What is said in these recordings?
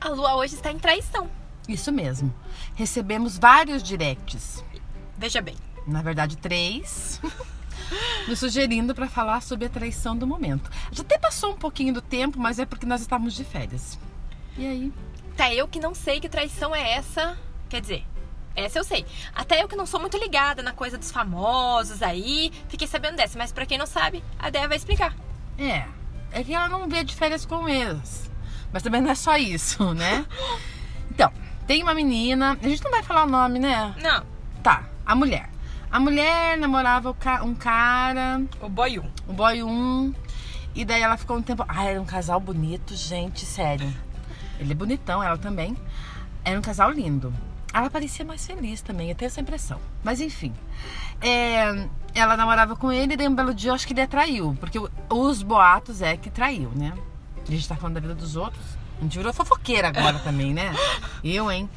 A lua hoje está em traição. Isso mesmo. Recebemos vários directs. Veja bem. Na verdade, três. nos sugerindo para falar sobre a traição do momento. Já até passou um pouquinho do tempo, mas é porque nós estávamos de férias. E aí? Tá, eu que não sei que traição é essa. Quer dizer, essa eu sei. Até eu que não sou muito ligada na coisa dos famosos aí, fiquei sabendo dessa. Mas pra quem não sabe, a Déia vai explicar. É, é que ela não vê de férias com eles. Mas também não é só isso, né? Então, tem uma menina, a gente não vai falar o nome, né? Não. Tá, a mulher. A mulher namorava um cara. O boy 1. O boy 1. E daí ela ficou um tempo. Ah, era um casal bonito, gente, sério. Ele é bonitão, ela também. Era um casal lindo. Ela parecia mais feliz também, eu tenho essa impressão. Mas enfim. É, ela namorava com ele e daí um belo dia eu acho que ele atraiu. Porque os boatos é que traiu, né? A gente tá falando da vida dos outros. A gente virou fofoqueira agora também, né? Eu, hein?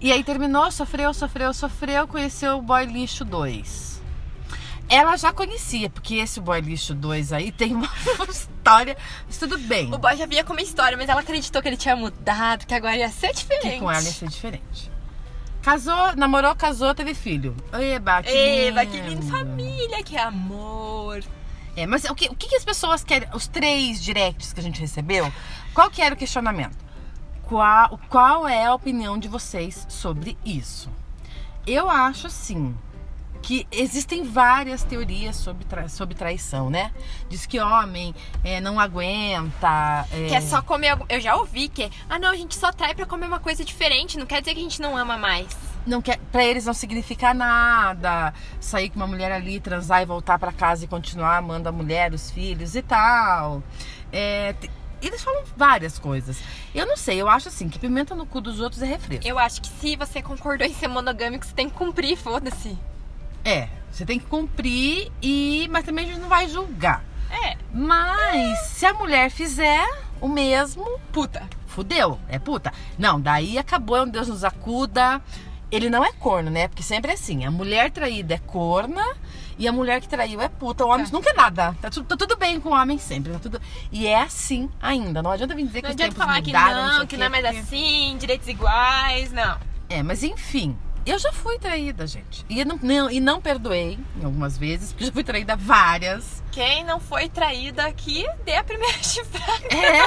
E aí terminou, sofreu, sofreu, sofreu, conheceu o Boy Lixo 2. Ela já conhecia, porque esse Boy Lixo 2 aí tem uma história. Mas tudo bem. O boy já vinha com uma história, mas ela acreditou que ele tinha mudado, que agora ia ser diferente. Que com ela ia ser diferente. Casou, namorou, casou, teve filho. Eba, que Eba, lindo. que lindo. Família, que amor. É, mas o que, o que as pessoas querem? Os três directs que a gente recebeu, qual que era o questionamento? Qual, qual é a opinião de vocês sobre isso? Eu acho assim que existem várias teorias sobre, tra sobre traição, né? Diz que homem é, não aguenta. É... Que é só comer. Eu já ouvi que, ah não, a gente só trai pra comer uma coisa diferente, não quer dizer que a gente não ama mais. Não quer, pra eles não significa nada sair com uma mulher ali, transar e voltar para casa e continuar amando a mulher, os filhos e tal. É, eles falam várias coisas. Eu não sei, eu acho assim, que pimenta no cu dos outros é refresco. Eu acho que se você concordou em ser monogâmico, você tem que cumprir, foda-se. É, você tem que cumprir e. Mas também a gente não vai julgar. É. Mas se a mulher fizer o mesmo, Puta. fudeu, é puta. Não, daí acabou, é um Deus nos acuda. Ele não é corno, né? Porque sempre é assim: a mulher traída é corna e a mulher que traiu é puta. O homem Tá. nunca é nada. Tá, tu- tá tudo bem com o homem sempre. Tá tudo... E é assim ainda. Não adianta vir dizer que Não os tempos falar que mudaram, sei não, o que quê, não é mais assim, direitos iguais, não. É, mas enfim. Eu já fui traída, gente. E não, não- e não perdoei algumas vezes, porque já fui traída várias. Quem não foi traída aqui, dê a primeira chifrada. É.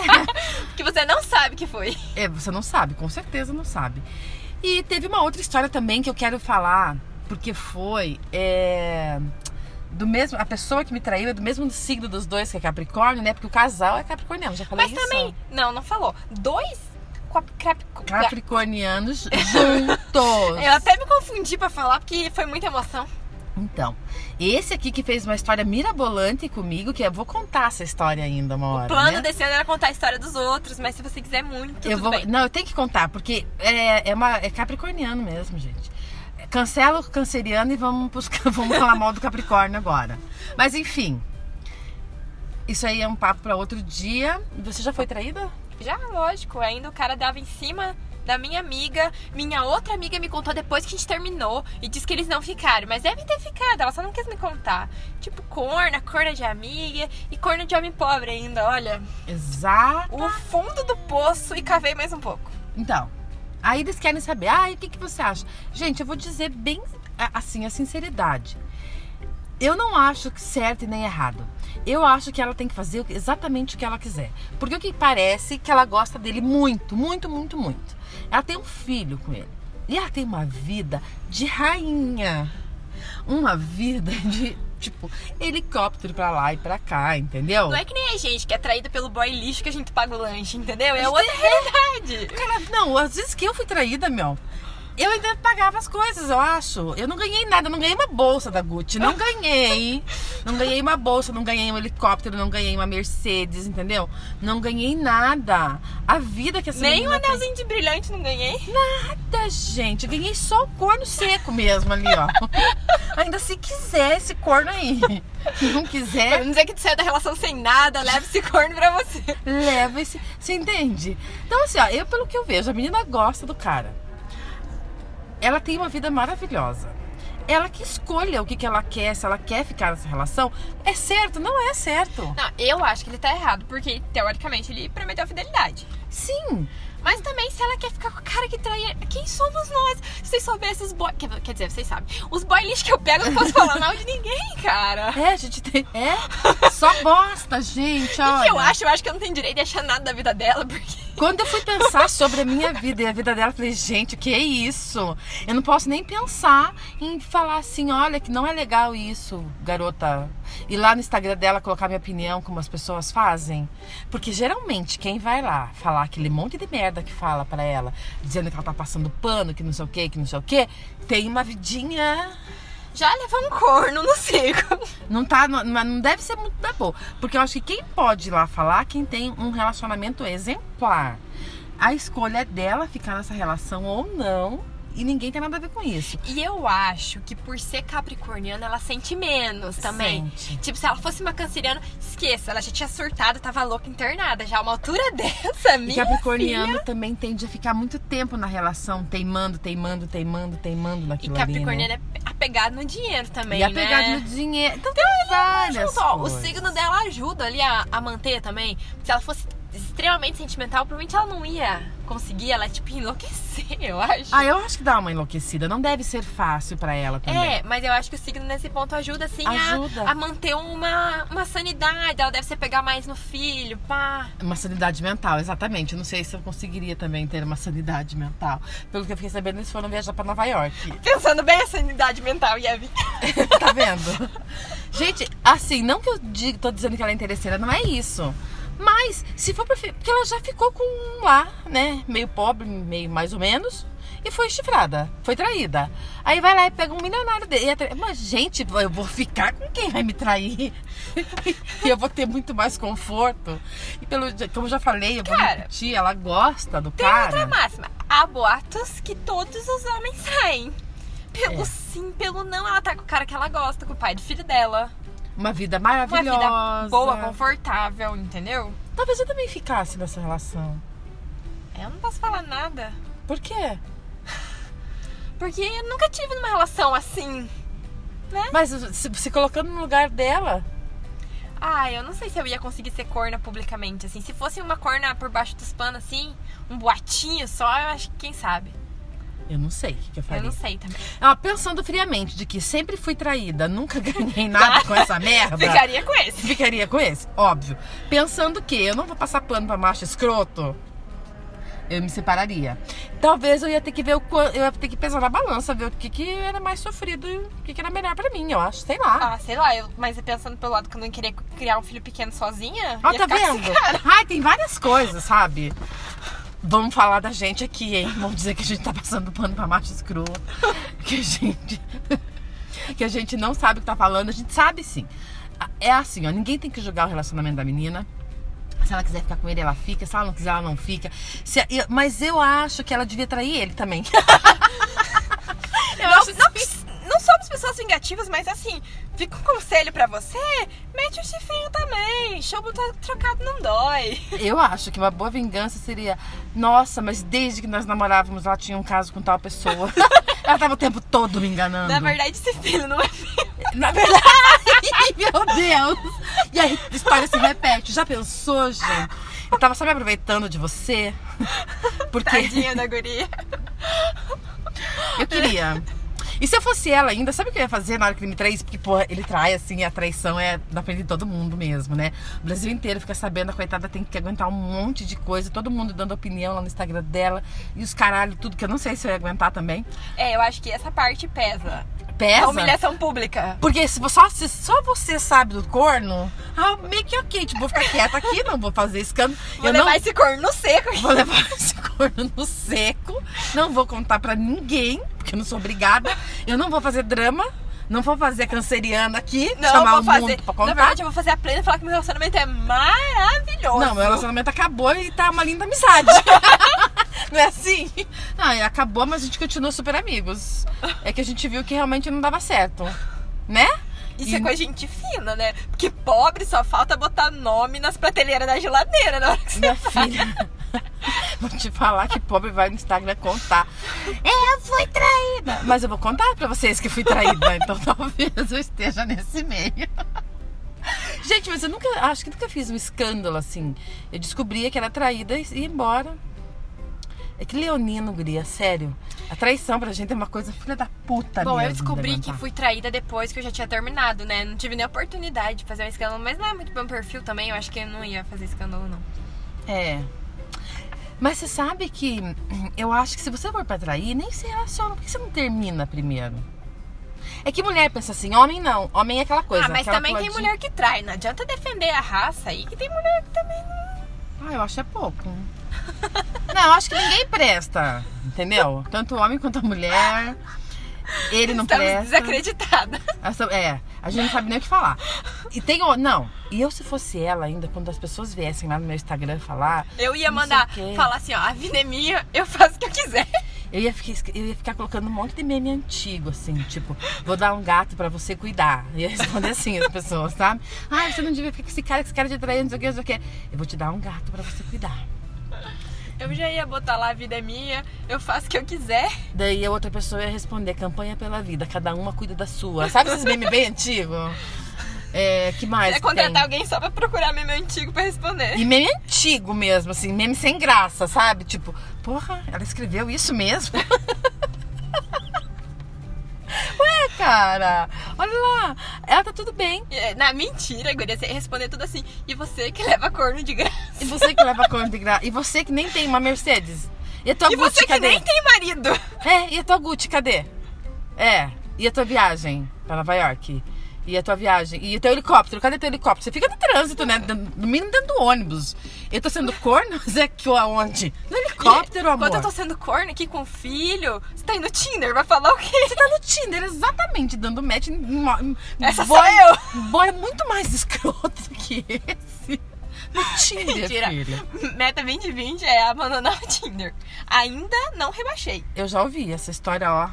Porque você não sabe que foi. É, você não sabe, com certeza não sabe. E teve uma outra história também que eu quero falar, porque foi é, do mesmo, a pessoa que me traiu é do mesmo signo dos dois, que é Capricórnio, né? Porque o casal é capricorniano, já falei Mas isso. também, não, não falou. Dois Capricornianos juntos. Eu até me confundi pra falar porque foi muita emoção. Então, esse aqui que fez uma história mirabolante comigo, que eu vou contar essa história ainda uma hora, O plano né? desse ano era contar a história dos outros, mas se você quiser muito, Eu vou, bem. não, eu tenho que contar, porque é, é, uma, é capricorniano mesmo, gente. Cancela o canceriano e vamos, buscar, vamos falar mal do Capricórnio agora. Mas enfim, isso aí é um papo para outro dia. Você já foi traída? Já, lógico, ainda o cara dava em cima da minha amiga. Minha outra amiga me contou depois que a gente terminou e disse que eles não ficaram. Mas devem ter ficado, ela só não quis me contar. Tipo, corna, corna de amiga e corna de homem pobre ainda, olha. Exato. O fundo do poço e cavei mais um pouco. Então, aí eles querem saber, ah, e o que, que você acha? Gente, eu vou dizer bem assim, a sinceridade. Eu não acho que certo e nem errado. Eu acho que ela tem que fazer exatamente o que ela quiser. Porque o que parece que ela gosta dele muito, muito, muito, muito. Ela tem um filho com ele. E ela tem uma vida de rainha. Uma vida de, tipo, helicóptero pra lá e pra cá, entendeu? Não é que nem a gente que é traída pelo boy lixo que a gente paga o lanche, entendeu? É outra realidade. Cara, não, às vezes que eu fui traída, meu. Eu ainda pagava as coisas, eu acho. Eu não ganhei nada, não ganhei uma bolsa da Gucci. Não ganhei. Não ganhei uma bolsa, não ganhei um helicóptero, não ganhei uma Mercedes, entendeu? Não ganhei nada. A vida que essa Nem um menina tem- anelzinho de brilhante não ganhei. Nada, gente. Eu ganhei só o corno seco mesmo ali, ó. ainda se quiser esse corno aí. Se não Pra quiser, não dizer que tu saiu da relação sem nada, leva esse corno pra você. leva esse. Você entende? Então, assim, ó, eu, pelo que eu vejo, a menina gosta do cara. Ela tem uma vida maravilhosa. ela que escolha o que, que ela quer, se ela quer ficar nessa relação. É certo? Não é certo. Não, eu acho que ele tá errado, porque teoricamente ele prometeu fidelidade. Sim. Mas também, se ela quer ficar com o cara que traía, quem somos nós? Se vocês soubessem os boy. Quer, quer dizer, vocês sabem. Os boy lixo que eu pego, eu não posso falar mal de ninguém, cara. É, a gente tem. É? Só bosta, gente. O que eu acho? Eu acho que eu não tenho direito de achar nada da vida dela, porque. Quando eu fui pensar sobre a minha vida e a vida dela, eu falei, gente, o que é isso? Eu não posso nem pensar em falar assim, olha, que não é legal isso, garota. Ir lá no Instagram dela colocar minha opinião, como as pessoas fazem. Porque geralmente quem vai lá falar aquele monte de merda que fala pra ela, dizendo que ela tá passando pano, que não sei o que, que não sei o que, tem uma vidinha Já levou um corno no circo. não tá, não, mas não deve ser muito da boa. Porque eu acho que quem pode ir lá falar, quem tem um relacionamento exemplar. A escolha é dela ficar nessa relação ou não. E ninguém tem nada a ver com isso. E eu acho que por ser capricorniana, ela sente menos também. Sente. Tipo, se ela fosse uma canceriana, esqueça, ela já tinha surtado, tava louca internada. Já uma altura dessa, E minha Capricorniano filha... também tende a ficar muito tempo na relação, teimando, teimando, teimando, teimando E naquilo ali, né? Capricorniano é apegado no dinheiro também, E apegado né? no dinheiro. Então tem várias Junto, ó, o signo dela ajuda ali a, a manter também. Se ela fosse extremamente sentimental, provavelmente ela não ia conseguir. Ela, tipo, enlouquecer, eu acho. Ah, eu acho que dá uma enlouquecida. Não deve ser fácil pra ela também. É, mas eu acho que o signo nesse ponto ajuda, assim, a- Ajuda. A, manter uma, uma sanidade. Ela deve se pegar mais no filho, pá. Uma sanidade mental, exatamente. Eu não sei se eu conseguiria também ter uma sanidade mental. Pelo que eu fiquei sabendo, eles foram viajar pra Nova York. Pensando bem a sanidade mental, Yevi. tá vendo? Gente, assim, não que eu diga, tô dizendo que ela é interesseira, não é isso. Mas, se for pra. Porque ela já ficou com um lá, né? Meio pobre, meio mais ou menos. E foi chifrada, foi traída. Aí vai lá e pega um milionário dele. Mas, gente, eu vou ficar com quem vai me trair. e eu vou ter muito mais conforto. E pelo, como eu já falei, eu vou Cara, repetir, ela gosta do Tem cara. outra máxima. Há boatos que todos os homens saem. Pelo É. sim, pelo não, ela tá com o cara que ela gosta, com o pai do filho dela. Uma vida Uma maravilhosa. vida boa, confortável, entendeu? Talvez eu também ficasse nessa relação. Eu não posso falar nada. Por quê? Porque eu nunca tive numa relação assim. Mas se, se colocando no lugar dela, Ah, eu não sei se eu ia conseguir ser corna publicamente, assim. Se fosse uma corna por baixo dos panos, assim, um boatinho só, eu acho que quem sabe. Eu não sei o que, que eu Eu faria. não sei também. Ah, pensando friamente de que sempre fui traída, nunca ganhei nada com essa merda. Ficaria com esse. Ficaria com esse, óbvio. Pensando que eu não vou passar pano pra macho escroto, eu me separaria. Talvez eu ia ter que ver o eu ia ter que pesar na balança, ver o que, que era mais sofrido e o que, que era melhor pra mim, eu acho, sei lá. Ah, sei lá, eu, mas pensando pelo lado que eu não queria criar um filho pequeno sozinha. Ia tá vendo? cara. Ai, tem várias coisas, sabe? Vamos falar da gente aqui, hein? Vamos dizer que a gente tá passando pano pra macho escroto. Que a gente. que a gente não sabe o que tá falando. A gente sabe sim. É assim, ó. Ninguém tem que julgar o relacionamento da menina. Se ela quiser ficar com ele, ela fica. Se ela não quiser, ela não fica. Se- eu- mas eu acho que ela devia trair ele também. Eu não, não, não somos pessoas vingativas, mas assim, fica um conselho pra você: mete o chifrinho também. Chumbo to- trocado não dói. Eu acho que uma boa vingança seria: Nossa, mas desde que nós namorávamos, ela tinha um caso com tal pessoa. ela tava o tempo todo me enganando. Na verdade, esse filho não é meu. Na verdade, meu Deus! E aí a história se repete. Já pensou, gente? Eu tava só me aproveitando de você. Porque Tadinha da guria. eu queria. E se eu fosse ela ainda, sabe o que eu ia fazer na hora que ele me traísse? Porque, pô, ele trai assim, a traição é na frente de todo mundo mesmo, né? O Brasil inteiro fica sabendo, a coitada tem que aguentar um monte de coisa, todo mundo dando opinião lá no Instagram dela, e os caralho, tudo que eu não sei se eu ia aguentar também. É, eu acho que essa parte pesa. Pesa. A humilhação pública. Porque se só, se só você sabe do corno, ah, meio que ok, tipo, vou ficar quieta aqui, não vou fazer escândalo. Vou eu levar não esse corno no seco. vou levar esse corno no seco, não vou contar pra ninguém, porque eu não sou obrigada. Eu não vou fazer drama, não vou fazer canceriana aqui, Não, chamar vou o fazer. mundo pra Na contar. verdade, eu vou fazer a plena e falar que meu relacionamento é maravilhoso. Não, meu relacionamento acabou e tá uma linda amizade. não é assim? E acabou, mas a gente continua super amigos. É que a gente viu que realmente não dava certo. Né? Isso E- é coisa de gente fina, né? Porque pobre só falta botar nome nas prateleiras da geladeira na hora que você Minha filha. Vou te falar que pobre vai no Instagram contar. Eu fui traída! Mas eu vou contar pra vocês que fui traída, então talvez eu esteja nesse meio. Gente, mas eu nunca, acho que nunca fiz um escândalo assim. Eu descobria que era traída e ia embora. É que leonino, guria, sério. A traição pra gente é uma coisa filha da puta Bom, mesmo eu de descobri que fui traída depois que eu já tinha terminado, né? Não tive nem oportunidade de fazer um escândalo, mas não é muito meu perfil também. Eu acho que eu não ia fazer escândalo, não. É. Mas você sabe que eu acho que se você for pra trair, nem se relaciona. Por que você não termina primeiro? É que mulher pensa assim, homem não. Homem é aquela coisa. ah, mas também tem mulher que trai. Não adianta defender a raça aí, que tem mulher que também não. Ah, eu acho é pouco. Não, acho que ninguém presta. Entendeu? Tanto o homem quanto a mulher. Ele não Estamos presta. desacreditadas. Essa- é, a gente não sabe nem o que falar. E tem o. Não, e eu se fosse ela ainda, quando as pessoas viessem lá no meu Instagram falar, Eu ia mandar falar assim, ó, a vida é minha, eu faço o que eu quiser. eu ia, ficar, eu ia ficar colocando um monte de meme antigo, assim, tipo, vou dar um gato pra você cuidar. Eu ia responder assim as pessoas, sabe? Ah, você não devia ficar com esse cara, que esse cara de trair, não sei o que, não sei o que. Eu vou te dar um gato pra você cuidar. Eu já ia botar lá, a vida é minha, eu faço o que eu quiser. Daí a outra pessoa ia responder, campanha pela vida, cada uma cuida da sua. Sabe esses memes bem antigos? É, que mais? É contratar tem? alguém só pra procurar meme antigo pra responder. E meme antigo mesmo, assim, meme sem graça, sabe? Tipo, porra, ela escreveu isso mesmo? cara, olha lá, ela tá tudo bem. É, Na mentira, guria, você ia responder tudo assim. E você que leva corno de graça. E você que leva conta de graça. E você que nem tem uma Mercedes. E a tua E Gucci, você que cadê? nem tem marido. É, e a tua Gucci, cadê? É, e a tua viagem pra Nova York? E a tua viagem? E o teu helicóptero? Cadê teu helicóptero? Você fica no trânsito, né? No mínimo dentro do ônibus. Eu tô sendo corno, mas é que aonde? No helicóptero, amor. Enquanto eu tô sendo corno aqui com o filho, você tá aí no Tinder, vai falar o quê? Você tá no Tinder, exatamente, dando match Essa boy, sou eu. Boy muito mais escroto que esse. No Tinder, Mentira. filha. Meta 2020 é abandonar o Tinder. Ainda não rebaixei. Eu já ouvi essa história, ó.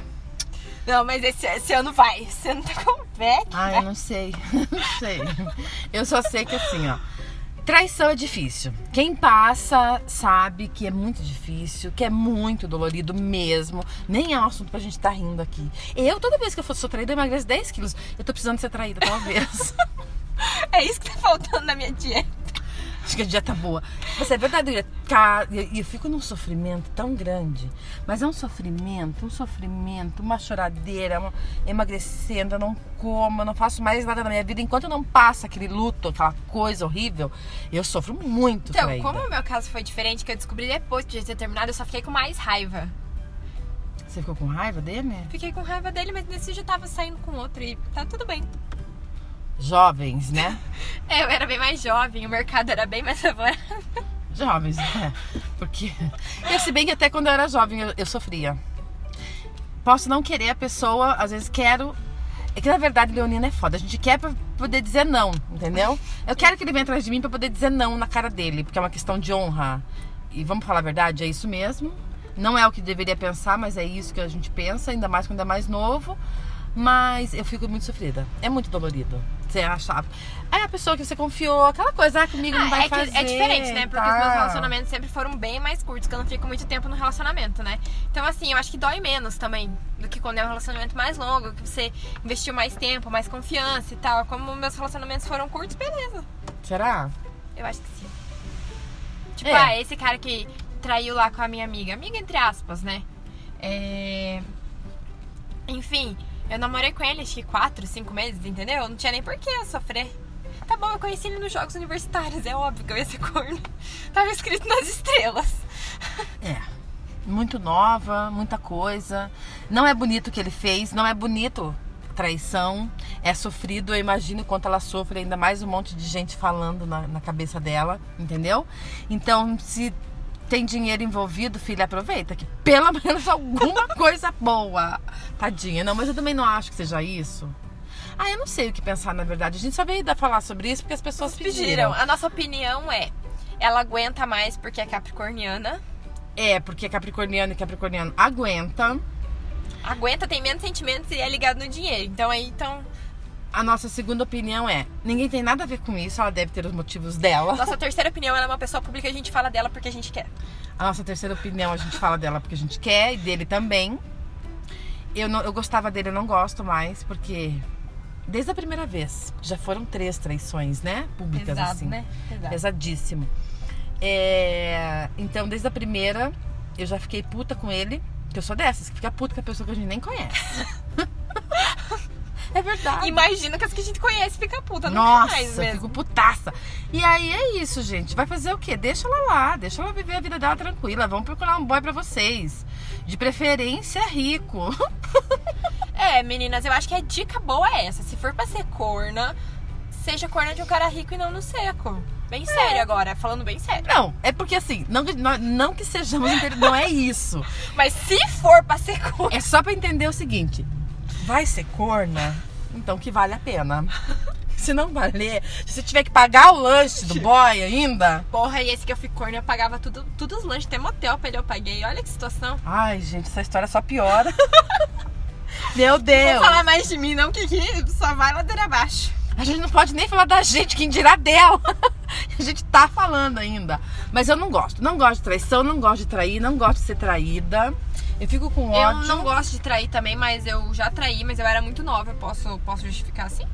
Não, mas esse, esse ano vai. Esse ano tá com VEC. Ai, eu não sei. Não sei. Eu só sei que assim, ó. Traição é difícil. Quem passa sabe que é muito difícil, que é muito dolorido mesmo. Nem é um assunto pra gente estar rindo aqui. Eu, toda vez que eu sou traída, eu emagreço 10 quilos. Eu tô precisando ser traída talvez. É isso que tá faltando na minha dieta. Acho que a dieta boa. Mas é verdade, cara, e eu, eu fico num sofrimento tão grande. Mas é um sofrimento, um sofrimento, uma choradeira, uma- emagrecendo, eu não como, eu não faço mais nada na minha vida. Enquanto eu não passo aquele luto, aquela coisa horrível, eu sofro muito Então, como o meu caso foi diferente, que eu descobri depois que já tinha terminado, eu só fiquei com mais raiva. Você ficou com raiva dele? Fiquei com raiva dele, mas nesse já tava saindo com outro e tá tudo bem. Jovens, né? É, eu era bem mais jovem, o mercado era bem mais favorável. Jovens, né? Porque. Eu, se bem que até quando eu era jovem eu, eu sofria. Posso não querer a pessoa, às vezes quero. É que na verdade, Leonina é foda. A gente quer pra poder dizer não, entendeu? Eu quero que ele venha atrás de mim pra poder dizer não na cara dele, porque é uma questão de honra. E vamos falar a verdade, é isso mesmo. Não é o que deveria pensar, mas é isso que a gente pensa, ainda mais quando é mais novo. Mas eu fico muito sofrida. É muito dolorido. Você acha. Aí a pessoa que você confiou, aquela coisa, ah, comigo não vai é, que fazer. é diferente, né? Porque tá. os meus relacionamentos sempre foram bem mais curtos, que eu não fico muito tempo no relacionamento, né? Então, assim, eu acho que dói menos também do que quando é um relacionamento mais longo, que você investiu mais tempo, mais confiança e tal. Como meus relacionamentos foram curtos, beleza. Será? Eu acho que sim. Tipo, É. ah, esse cara que traiu lá com a minha amiga. Amiga, entre aspas, né? É... Enfim, eu namorei com ele acho que quatro, cinco meses, entendeu? Não tinha nem por que eu sofrer. Tá bom, eu conheci ele nos Jogos Universitários, é óbvio que eu ia ser corno. Tava escrito nas estrelas. É. Muito nova, muita coisa. Não é bonito o que ele fez, não é bonito traição. É sofrido, eu imagino quanto ela sofre, ainda mais um monte de gente falando na, na cabeça dela, entendeu? Então, se tem dinheiro envolvido, filha, aproveita, que pelo menos alguma coisa boa. Tadinha, não, mas eu também não acho que seja isso. Ah, eu não sei o que pensar, na verdade. A gente só veio falar sobre isso porque as pessoas pediram. Pediram. A nossa opinião é: ela aguenta mais porque é capricorniana. É, porque Capricorniano e Capricorniano aguenta. Aguenta, tem menos sentimentos e é ligado no dinheiro. Então aí, então. A nossa segunda opinião é: ninguém tem nada a ver com isso, ela deve ter os motivos dela. Nossa terceira opinião, ela é uma pessoa pública e a gente fala dela porque a gente quer. A nossa terceira opinião, a gente fala dela porque a gente quer e dele também. Eu, não, eu gostava dele, eu não gosto mais, porque desde a primeira vez, já foram três traições, né? Públicas, Pesado, assim. né? Pesado. Pesadíssimo. É, Então, desde a primeira, eu já fiquei puta com ele. Que eu sou dessas, que fica puta com a pessoa que a gente nem conhece. é verdade. Imagina que as que a gente conhece fica puta, não Nossa, mais eu mesmo. fico putaça. E aí é isso, gente. Vai fazer o quê? Deixa ela lá, deixa ela viver a vida dela tranquila. Vamos procurar um boy pra vocês. De preferência rico. É, meninas, eu acho que a dica boa é essa. Se for pra ser corna, seja corna de um cara rico e não no seco. Bem sério agora, falando bem sério. Não, é porque assim, não, que- não, não que sejamos não é isso. Mas se for pra ser corna. É só pra entender o seguinte: vai ser corna, então que vale a pena. Se não valer, se você tiver que pagar o lanche do boy ainda. Porra, e esse que eu fui corna, eu pagava tudo, tudo os lanches, até motel pra ele eu paguei. Olha que situação. Ai, gente, essa história só piora. Meu Não Deus! vou falar mais de mim, não, que aqui só vai ladeira abaixo. A gente não pode nem falar da gente, quem dirá dela. A gente tá falando ainda. Mas eu não gosto. Não gosto de traição, não gosto de trair, não gosto de ser traída. Eu fico com Eu ódio. não gosto de trair também, mas eu já traí, mas eu era muito nova. Eu posso, posso justificar assim?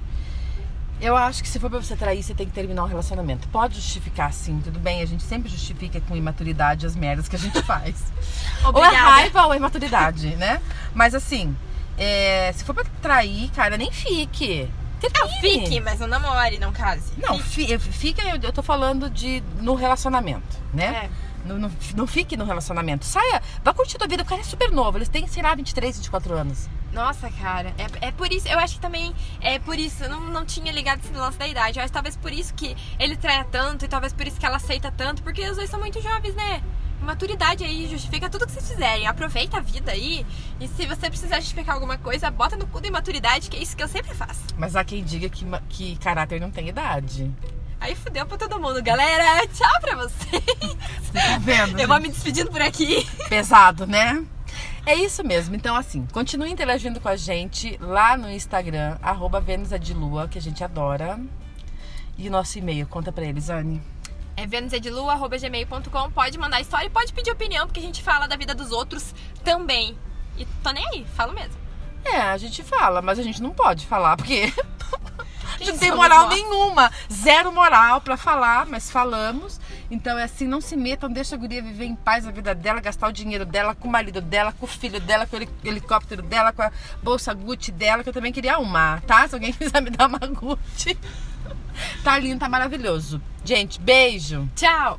Eu acho que se for pra você trair, você tem que terminar um relacionamento. Pode justificar sim, tudo bem. A gente sempre justifica com imaturidade as merdas que a gente faz. ou é raiva ou é imaturidade, né? Mas assim, é, se for pra trair, cara, nem fique. Termine. Fique, mas não namore, não case. Não, fi- fica, eu, eu tô falando de no relacionamento, né? É. Não, não, não fique no relacionamento. Saia, vá curtir tua vida. O cara é super novo. Eles têm, sei lá, 23, 24 anos. Nossa, cara, é, é por isso, eu acho que também é por isso, eu não, não tinha ligado esse lance da idade. Eu acho que talvez por isso que ele traia tanto e talvez por isso que ela aceita tanto, porque os dois são muito jovens, né? Maturidade aí justifica tudo que vocês fizerem. Aproveita a vida aí. E se você precisar justificar alguma coisa, bota no cu da imaturidade, que é isso que eu sempre faço. Mas há quem diga que, que caráter não tem idade. Aí fudeu pra todo mundo, galera. Tchau pra vocês. Você tá vendo? Eu vou gente? me despedindo por aqui. Pesado, né? É isso mesmo. Então, assim, continue interagindo com a gente lá no Instagram, arroba é Lua, que a gente adora. E o nosso e-mail, conta pra eles, Anne. É venusedlu.gmail.com. Pode mandar história e pode pedir opinião, porque a gente fala da vida dos outros também. E tô nem aí, falo mesmo. É, a gente fala, mas a gente não pode falar, porque não tem moral nenhuma. Zero moral pra falar, mas falamos. Então é assim, não se metam, deixa a guria viver em paz a vida dela, gastar o dinheiro dela com o marido dela, com o filho dela, com o heli- helicóptero dela, com a bolsa Gucci dela, que eu também queria uma, tá? Se alguém quiser me dar uma Gucci. Tá lindo, tá maravilhoso. Gente, beijo. Tchau!